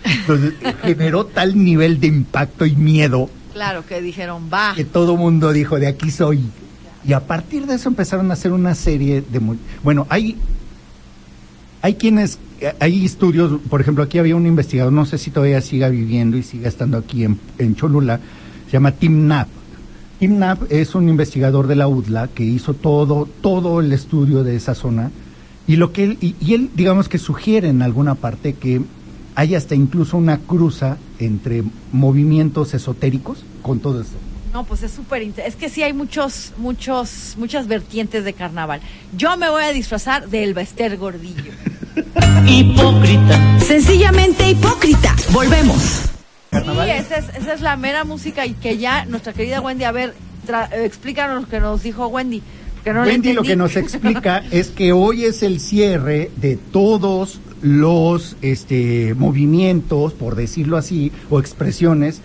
Entonces generó tal nivel de impacto y miedo Claro que dijeron, va. que todo mundo dijo, de aquí soy. Y a partir de eso empezaron a hacer una serie de... Bueno, hay, hay quienes, hay estudios, por ejemplo, aquí había un investigador, no sé si todavía siga viviendo y siga estando aquí en, en Cholula, se llama Tim Knapp. Tim Knapp es un investigador de la UDLA que hizo todo, todo el estudio de esa zona y lo que él, y, y él digamos que sugiere en alguna parte que hay hasta incluso una cruza entre movimientos esotéricos con todo esto. No, pues es súper Es que sí hay muchos, muchos, muchas vertientes de carnaval. Yo me voy a disfrazar del Bester Gordillo. Hipócrita. Sencillamente hipócrita. Volvemos. Sí, esa es, esa es la mera música y que ya nuestra querida Wendy, a ver, tra- eh, explícanos lo que nos dijo Wendy. Que no le Wendy lo que nos explica es que hoy es el cierre de todos los este, movimientos, por decirlo así, o expresiones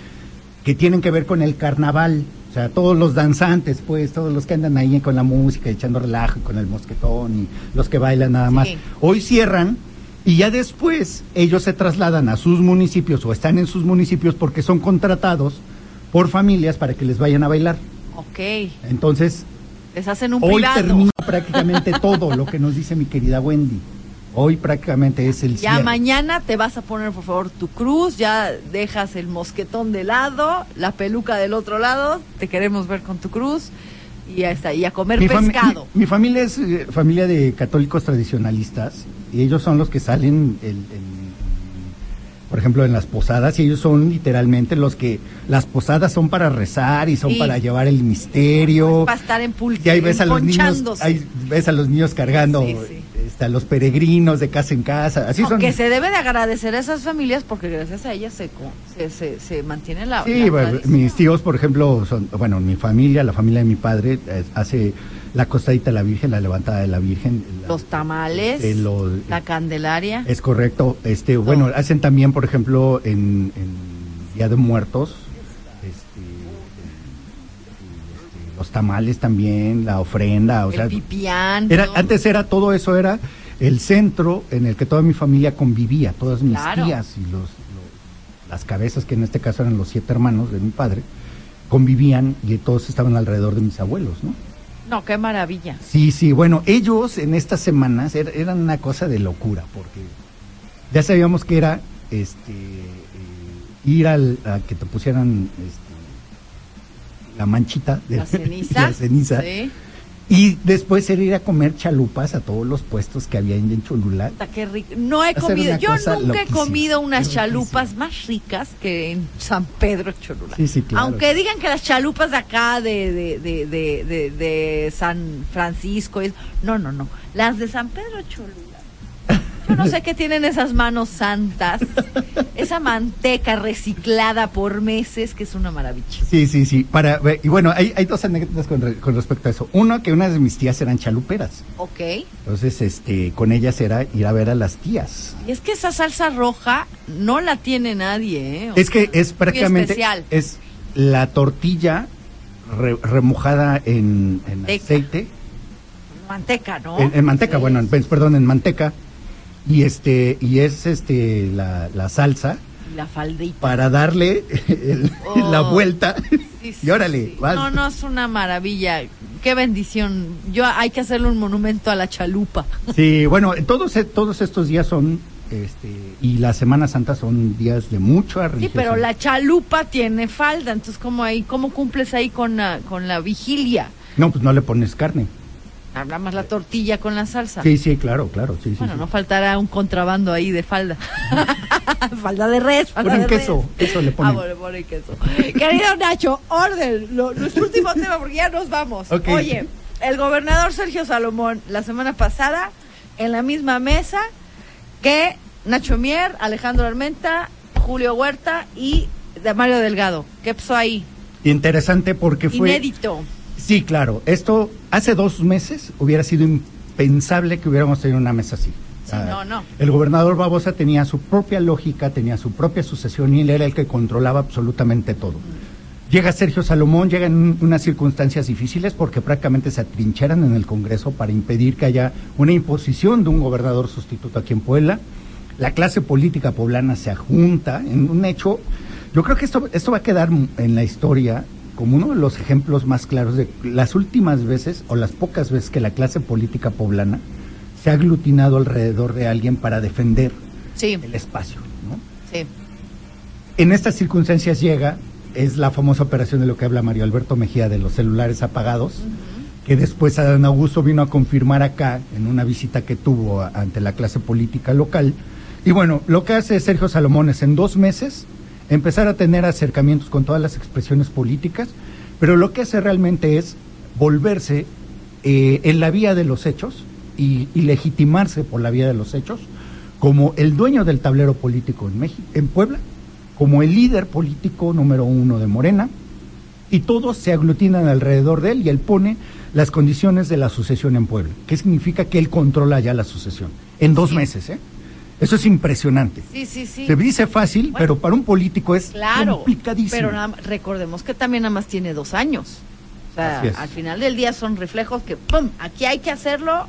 que tienen que ver con el carnaval. O sea, todos los danzantes, pues, todos los que andan ahí con la música, echando relajo, con el mosquetón y los que bailan nada más. Sí. Hoy cierran y ya después ellos se trasladan a sus municipios o están en sus municipios porque son contratados por familias para que les vayan a bailar. Ok, Entonces, les hacen un Hoy privado. termina prácticamente todo lo que nos dice mi querida Wendy. Hoy prácticamente es el Ya cierre. mañana te vas a poner, por favor, tu cruz, ya dejas el mosquetón de lado, la peluca del otro lado, te queremos ver con tu cruz y ya está, y a comer mi, pescado. mi- mi familia es eh, familia de católicos tradicionalistas y ellos son los que salen, el- el- por ejemplo, en las posadas y ellos son literalmente los que las posadas son para rezar y son Sí. para llevar el misterio. para estar en pul- Y ahí ves a los niños, ahí ves a los niños cargando Sí, sí. este, a los peregrinos de casa en casa. Así son. Aunque se debe de agradecer a esas familias porque gracias a ellas se, se, se, se mantiene la, Sí, la bueno, mis tíos, por ejemplo, son, bueno, mi familia, la familia de mi padre, eh, hace la costadita de la Virgen, la levantada de la Virgen. la- los tamales, eh, lo- la candelaria. es correcto. Este, bueno, hacen también, por ejemplo, en, en Día de Muertos, este, este, los tamales también, la ofrenda, o el sea, pipián. era, ¿no? antes era todo eso era el centro en el que toda mi familia convivía, todas mis Claro. tías y los, los- las cabezas que en este caso eran los siete hermanos de mi padre convivían y todos estaban alrededor de mis abuelos, ¿no? No, qué maravilla. Sí, sí, bueno, ellos en estas semanas er- eran una cosa de locura porque ya sabíamos que era este eh, ir al, a que te pusieran este, la manchita de La ceniza. la ceniza. Sí. Y después era ir a comer chalupas a todos los puestos que había en Cholula. Qué rico. No he comido, yo nunca he comido unas loquísima. chalupas más ricas que en San Pedro Cholula. Sí, sí, claro. Aunque digan que las chalupas de acá de, de, de, de, de- de San Francisco, es, no, no, no. Las de San Pedro Cholula. Yo no sé qué tienen esas manos santas, esa manteca reciclada por meses, que es una maravilla. Sí, sí, sí. Para, y bueno, hay, hay dos anécdotas con, re- con respecto a eso. Uno, que una de mis tías eran chaluperas. Ok. Entonces, este, con ellas era ir a ver a las tías. Y es que esa salsa roja no la tiene nadie, ¿eh? O Es que es prácticamente especial. es la tortilla re- remojada en, en Manteca. aceite, Manteca, ¿no? en, en manteca, Sí. bueno, en- perdón, en manteca y este y es este la, la salsa La faldita. para darle el- Oh. la vuelta. Sí, sí, y órale, sí. vas. No, no, es una maravilla. Qué bendición. Yo hay que hacerle un monumento a la chalupa. Sí, bueno, todos, todos estos días son, este, y la Semana Santa son días de mucha Sí, religiosidad. pero la chalupa tiene falda, entonces cómo ahí, cómo cumples ahí con la, con la vigilia. No, pues no le pones carne. Habla más la tortilla con la salsa. Sí, sí, claro, claro, sí. Bueno, sí. no faltará un contrabando ahí de falda. falda de res, falda Ponen de queso, res. queso le Ah, ponen. bueno, le ponen queso. Querido Nacho, orden, lo- nuestro último tema porque ya nos vamos. Oye, el gobernador Sergio Salomón la semana pasada en la misma mesa que Nacho Mier, Alejandro Armenta, Julio Huerta y de Mario Delgado. ¿Qué pasó ahí? Interesante porque fue... Inédito. Sí, claro. Esto hace dos meses hubiera sido impensable que hubiéramos tenido una mesa así. Sí, no, no. El gobernador Babosa tenía su propia lógica, tenía su propia sucesión y él era el que controlaba absolutamente todo. Llega Sergio Salomón, llega en unas circunstancias difíciles porque prácticamente se atrincheran en el Congreso para impedir que haya una imposición de un gobernador sustituto aquí en Puebla. La clase política poblana se ajunta en un hecho. Yo creo que esto, esto va a quedar en la historia como uno de los ejemplos más claros de las últimas veces o las pocas veces que la clase política poblana se ha aglutinado alrededor de alguien para defender Sí, el espacio. ¿no? sí. En estas circunstancias llega, es la famosa operación de lo que habla Mario Alberto Mejía de los celulares apagados, que después Adán Augusto vino a confirmar acá en una visita que tuvo ante la clase política local. Y bueno, lo que hace Sergio Salomón es en dos meses empezar a tener acercamientos con todas las expresiones políticas, pero lo que hace realmente es volverse eh, en la vía de los hechos y, y legitimarse por la vía de los hechos como el dueño del tablero político en México, en Puebla, como el líder político número uno de Morena, y todos se aglutinan alrededor de él y él pone las condiciones de la sucesión en Puebla. ¿Qué significa que él controla ya la sucesión? En dos Sí. meses, ¿eh? Eso es impresionante. Sí, sí, sí. Se dice fácil, Bueno. pero para un político es Claro, complicadísimo. pero nada recordemos que también nada más tiene dos años. O sea, al final del día son reflejos que, ¡pum! Aquí hay que hacerlo,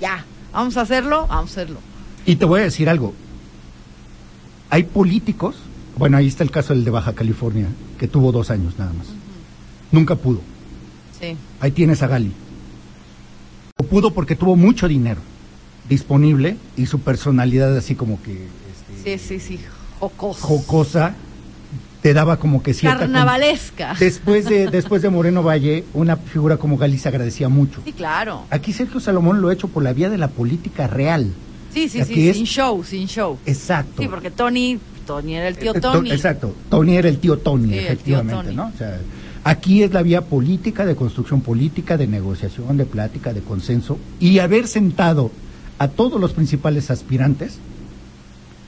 ya. Vamos a hacerlo, vamos a hacerlo. Y te voy a decir algo. Hay políticos, bueno, ahí está el caso del de Baja California, que tuvo dos años nada más. Nunca pudo. Sí. Ahí tienes a Gali. O pudo porque tuvo mucho dinero disponible y su personalidad así como que este, Sí, sí, sí. Jocoso. jocosa te daba como que cierta... Carnavalesca. Después de, después de Moreno Valle, una figura como Gali se agradecía mucho. Sí, claro. Aquí Sergio Salomón lo ha hecho por la vía de la política real. Sí, sí, Aquí sí, es- sin show, sin show. Exacto. Sí, porque Tony, Tony era el tío Eh, to- Tony. Exacto. Tony era el tío Tony, Sí, el tío efectivamente, Tony. ¿no? O sea, aquí es la vía política, de construcción política, de negociación, de plática, de consenso. Y haber sentado a todos los principales aspirantes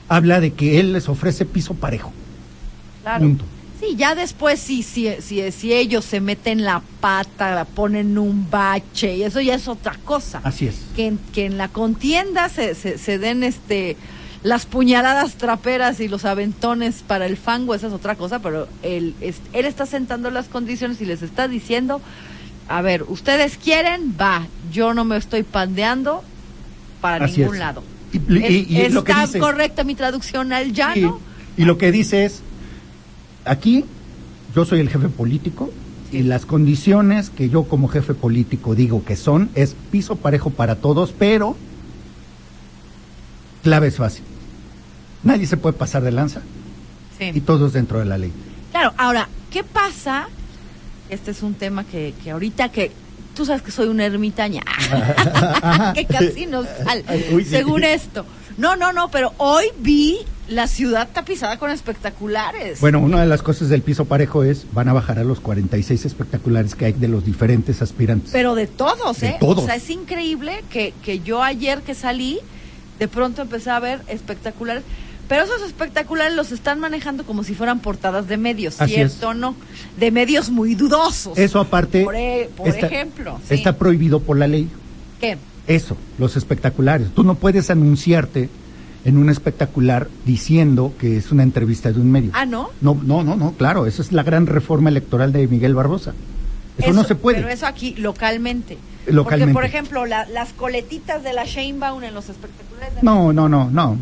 habla de que él les ofrece piso parejo. Claro. Punto. Sí, ya después si, si, si, si ellos se meten la pata, la ponen un bache, y eso ya es otra cosa. Así es. que en, que en la contienda se, se, se den este las puñaladas traperas y los aventones para el fango, esa es otra cosa, pero él, es- él está sentando las condiciones y les está diciendo, a ver, ustedes quieren, va, yo no me estoy pandeando para Así ningún es. lado. Y, y- y Es- lo que ¿Está dice, correcta mi traducción al llano? y lo que dice es, aquí yo soy el jefe político y las condiciones que yo como jefe político digo que son es piso parejo para todos, pero clave es fácil. Nadie se puede pasar de lanza Sí. y todos dentro de la ley. Claro, ahora, ¿qué pasa? Este es un tema que, que ahorita que tú sabes que soy una ermitaña, que casi no sale, Ay, uy, sí. según esto. No, no, no, pero hoy vi la ciudad tapizada con espectaculares. Bueno, una de las cosas del piso parejo es, van a bajar a los 46 espectaculares que hay de los diferentes aspirantes. Pero de todos, De ¿eh? todos. O sea, es increíble que, que yo ayer que salí, de pronto empecé a ver espectaculares. Pero esos espectaculares los están manejando como si fueran portadas de medios, Así ¿cierto no? De medios muy dudosos. Eso aparte Por, e- por está, ejemplo. sí. está prohibido por la ley. ¿Qué? Eso, los espectaculares. Tú no puedes anunciarte en un espectacular diciendo que es una entrevista de un medio. Ah, ¿no? No, no, no, no, claro, esa es la gran reforma electoral de Miguel Barbosa. Eso, no se puede. Pero eso aquí, localmente. Localmente. Porque, por ejemplo, la- las coletitas de la Sheinbaum en los espectaculares de No, no, no, no.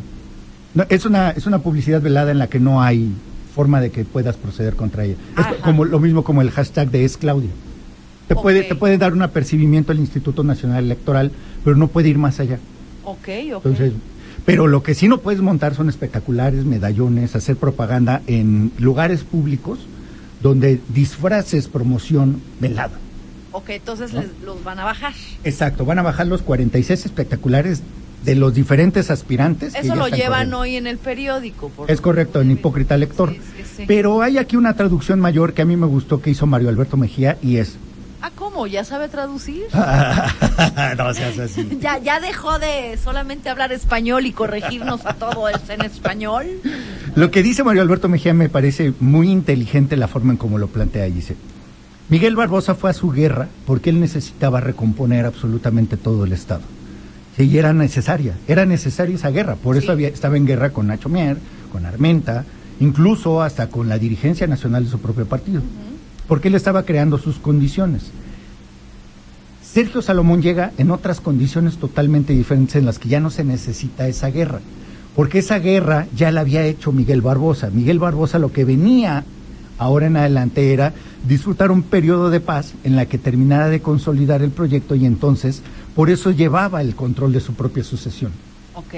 No, es, una, es una publicidad velada en la que no hay forma de que puedas proceder contra ella. Es como lo mismo como el hashtag de es Claudia. Te puede, te puede dar un apercibimiento el Instituto Nacional Electoral, pero no puede ir más allá. Ok, ok. Entonces, pero lo que sí no puedes montar son espectaculares, medallones, hacer propaganda en lugares públicos donde disfraces promoción velada. ok, entonces ¿no? les- los van a bajar. Exacto, van a bajar los 46 espectaculares de los diferentes aspirantes. Eso lo llevan corriendo. hoy en el periódico. por- Es correcto, en Hipócrita Lector. Sí, sí, sí. Pero hay aquí una traducción mayor que a mí me gustó que hizo Mario Alberto Mejía y es... Ah, ¿cómo? ¿Ya sabe traducir? no seas así. ¿Ya, ¿Ya dejó de solamente hablar español y corregirnos a todo en español? Lo que dice Mario Alberto Mejía me parece muy inteligente la forma en cómo lo plantea. y Dice, Miguel Barbosa fue a su guerra porque él necesitaba recomponer absolutamente todo el Estado. Sí, y era necesaria, era necesaria esa guerra. Por Sí. eso había- estaba en guerra con Nacho Mier, con Armenta, incluso hasta con la dirigencia nacional de su propio partido. Porque él estaba creando sus condiciones. Sergio Salomón llega en otras condiciones totalmente diferentes en las que ya no se necesita esa guerra, porque esa guerra ya la había hecho Miguel Barbosa. Miguel Barbosa lo que venía ahora en adelante era disfrutar un periodo de paz en la que terminara de consolidar el proyecto y entonces por eso llevaba el control de su propia sucesión. Ok.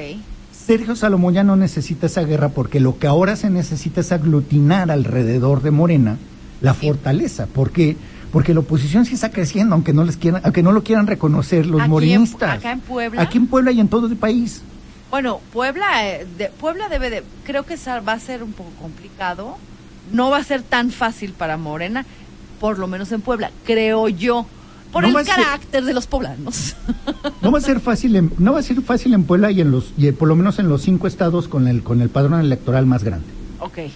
Sergio Salomón ya no necesita esa guerra porque lo que ahora se necesita es aglutinar alrededor de Morena la Sí. fortaleza. ¿Por qué? Porque la oposición sí está creciendo, aunque no les quieran, aunque no lo quieran reconocer los Aquí en- morenistas. acá en Puebla. Aquí en Puebla y en todo el país. Bueno, Puebla, eh, de- Puebla debe de, creo que va a ser un poco complicado. No va a ser tan fácil para Morena, por lo menos en Puebla, creo yo, por No el ser- carácter de los poblanos. No va a ser fácil, en, no va a ser fácil en Puebla y en los, y por lo menos en los cinco estados con el, con el padrón electoral más grande. ok. Eh,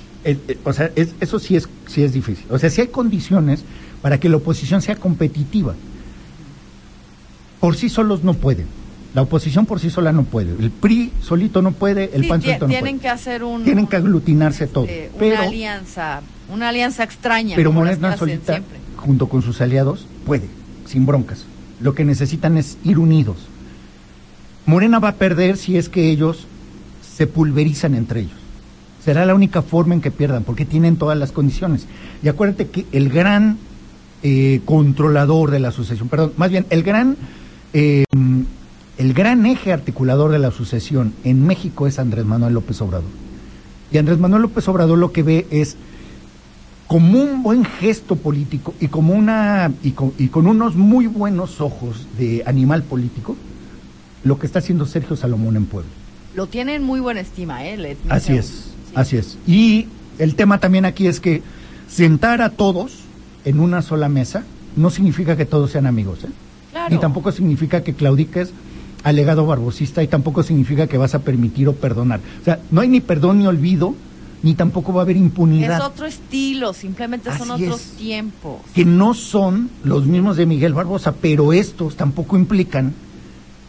eh, o sea, es- eso sí es, sí es difícil. O sea, sí hay condiciones para que la oposición sea competitiva. Por sí solos no pueden. La oposición por sí sola no puede. El PRI solito no puede, el Sí, PAN tie- solito no tienen puede. que hacer un, Tienen que aglutinarse todo. este, Pero, una alianza, una alianza extraña. pero Morena solita, siempre. junto con sus aliados, puede, sin broncas. Lo que necesitan es ir unidos. Morena va a perder si es que ellos se pulverizan entre ellos. Será la única forma en que pierdan, porque tienen todas las condiciones. Y acuérdate que el gran eh, controlador de la sucesión, perdón, más bien, el gran, eh, el gran eje articulador de la sucesión en México es Andrés Manuel López Obrador. Y Andrés Manuel López Obrador lo que ve es como un buen gesto político y como una y con, y con unos muy buenos ojos de animal político lo que está haciendo Sergio Salomón en Puebla. Lo tienen muy buena estima, ¿eh? Le- Así es, sí. así es. Y el tema también aquí es que sentar a todos en una sola mesa no significa que todos sean amigos, ¿eh? Claro. Ni tampoco significa que claudiques al legado barbosista y tampoco significa que vas a permitir o perdonar. O sea, no hay ni perdón ni olvido, ni tampoco va a haber impunidad. Es otro estilo, simplemente son Así otros es. tiempos. que no son los mismos de Miguel Barbosa, pero estos tampoco implican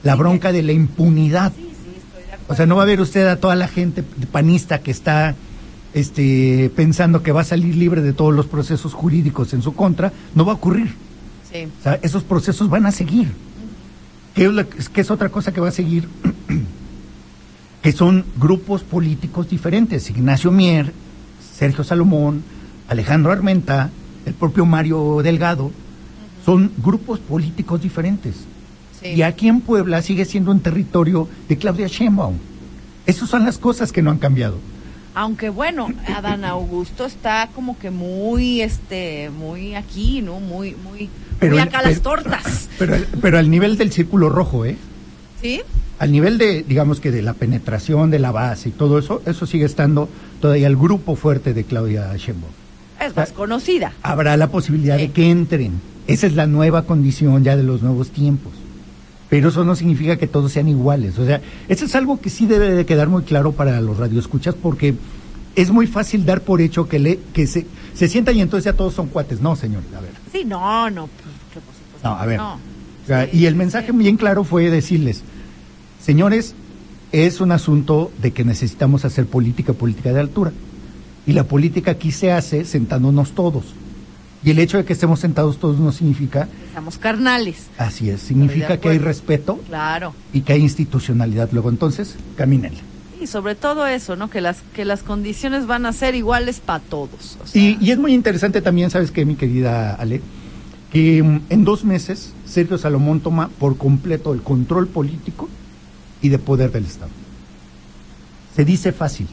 la bronca de la impunidad. Sí, sí, estoy de acuerdo. O sea, no va a ver usted a toda la gente panista que está este, pensando que va a salir libre de todos los procesos jurídicos en su contra, no va a ocurrir. Sí. O sea, esos procesos van a seguir. ¿Qué es, lo que- qué es otra cosa que va a seguir? Que son grupos políticos diferentes. Ignacio Mier, Sergio Salomón, Alejandro Armenta, el propio Mario Delgado, son grupos políticos diferentes. sí. Y aquí en Puebla sigue siendo un territorio de Claudia Sheinbaum. Esas son las cosas que no han cambiado. Aunque bueno, Adán Augusto está como que muy, este, muy aquí, ¿no? Muy, muy, muy acá las pero- tortas. Pero, pero al nivel del círculo rojo, ¿eh? ¿Sí? Al nivel de, digamos que de la penetración de la base y todo eso, eso sigue estando todavía el grupo fuerte de Claudia Sheinbaum. Es más conocida. Habrá la posibilidad Sí. de que entren. Esa es la nueva condición ya de los nuevos tiempos. Pero eso no significa que todos sean iguales. O sea, eso es algo que sí debe de quedar muy claro para los radioescuchas porque es muy fácil dar por hecho que, le, que se, se sientan y entonces ya todos son cuates. No, señor, a ver. Sí, no, no, pues. No, a ver. No. O sea, Sí, y el mensaje sí. bien claro fue decirles, señores, es un asunto de que necesitamos hacer política, política de altura. Y la política aquí se hace sentándonos todos. Y el hecho de que estemos sentados todos no significa, Estamos carnales. así es, significa que hay respeto Claro. y que hay institucionalidad. Luego entonces, camínenle. Sí, Sí, sobre todo eso, ¿no? Que las, que las condiciones van a ser iguales para todos. o sea, Y, y es muy interesante también, ¿sabes qué, mi querida Ale? Que mm, en dos meses Sergio Salomón toma por completo el control político y de poder del Estado. Se dice fácil.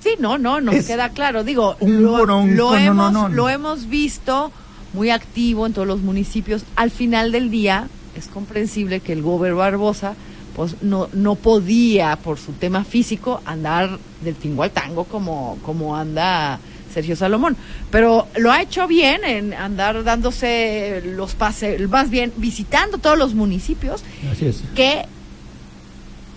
Sí, no, no, nos Es queda claro. Digo, un lo, bronco, lo no, no, hemos, no, no. lo hemos visto muy activo en todos los municipios. Al final del día, es comprensible que el gober Barbosa pues no, no podía, por su tema físico, andar del tingo al tango como, como anda Sergio Salomón. Pero lo ha hecho bien en andar dándose los pases, más bien visitando todos los municipios Así es. que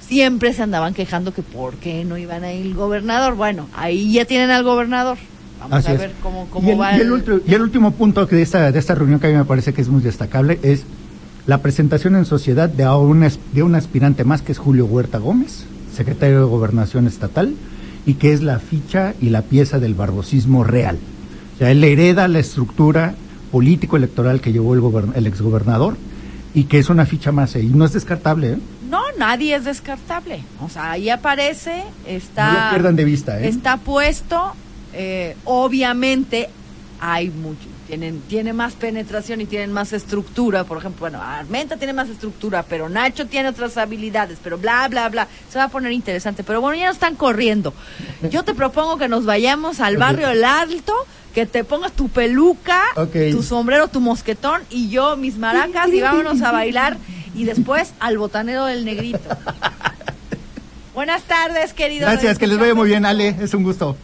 siempre se andaban quejando que por qué no iban a ir el gobernador. Bueno, ahí ya tienen al gobernador. Vamos Así a es. ver cómo, cómo y, el, va y el y el último punto de esta, de esta reunión que a mí me parece que es muy destacable es la presentación en sociedad de, un, de un aspirante más que es Julio Huerta Gómez, secretario de Gobernación Estatal, y que es la ficha y la pieza del barbosismo real. O sea, él hereda la estructura político-electoral que llevó el, gobern- el exgobernador y que es una ficha más, y no es descartable, ¿eh? No, nadie es descartable. O sea, ahí aparece, está, No lo pierdan de vista, ¿eh? está puesto. eh, obviamente hay mucho, tienen, tiene más penetración y tienen más estructura. Por ejemplo, bueno, Armenta tiene más estructura, pero Nacho tiene otras habilidades, pero bla, bla, bla. Se va a poner interesante. Pero bueno, ya nos están corriendo. Yo te propongo que nos vayamos al barrio El Alto, que te pongas tu peluca, tu sombrero, tu mosquetón y yo mis maracas y vámonos a bailar y después al botanero del negrito. Buenas tardes, queridos. Gracias, que les vaya muy bien, Ale, es un gusto.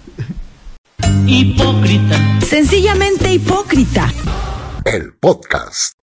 Hipócrita. Sencillamente hipócrita. El podcast.